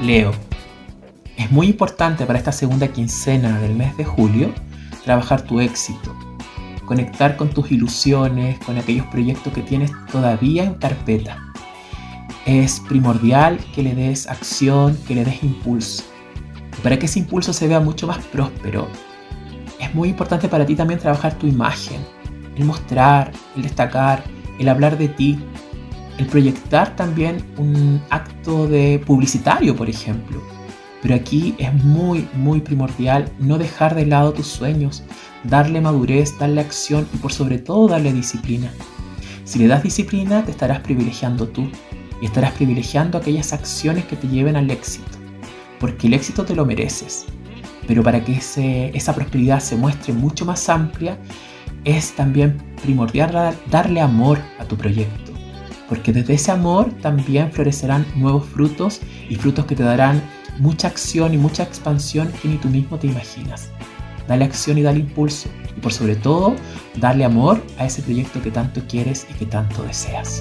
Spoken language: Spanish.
Leo. Es muy importante para esta segunda quincena del mes de julio trabajar tu éxito, conectar con tus ilusiones, con aquellos proyectos que tienes todavía en carpeta. Es primordial que le des acción, que le des impulso. para que ese impulso se vea mucho más próspero, es muy importante para ti también trabajar tu imagen, el mostrar, el destacar, el hablar de ti, el proyectar también un acto de publicitario, por ejemplo. Pero aquí es muy, muy primordial no dejar de lado tus sueños, darle madurez, darle acción y por sobre todo darle disciplina. Si le das disciplina, te estarás privilegiando tú y estarás privilegiando aquellas acciones que te lleven al éxito, porque el éxito te lo mereces. Pero para que esa prosperidad se muestre mucho más amplia, es también primordial darle amor a tu proyecto, porque desde ese amor también florecerán nuevos frutos y frutos que te darán mucha acción y mucha expansión que ni tú mismo te imaginas. Dale acción y dale impulso, y por sobre todo, darle amor a ese proyecto que tanto quieres y que tanto deseas.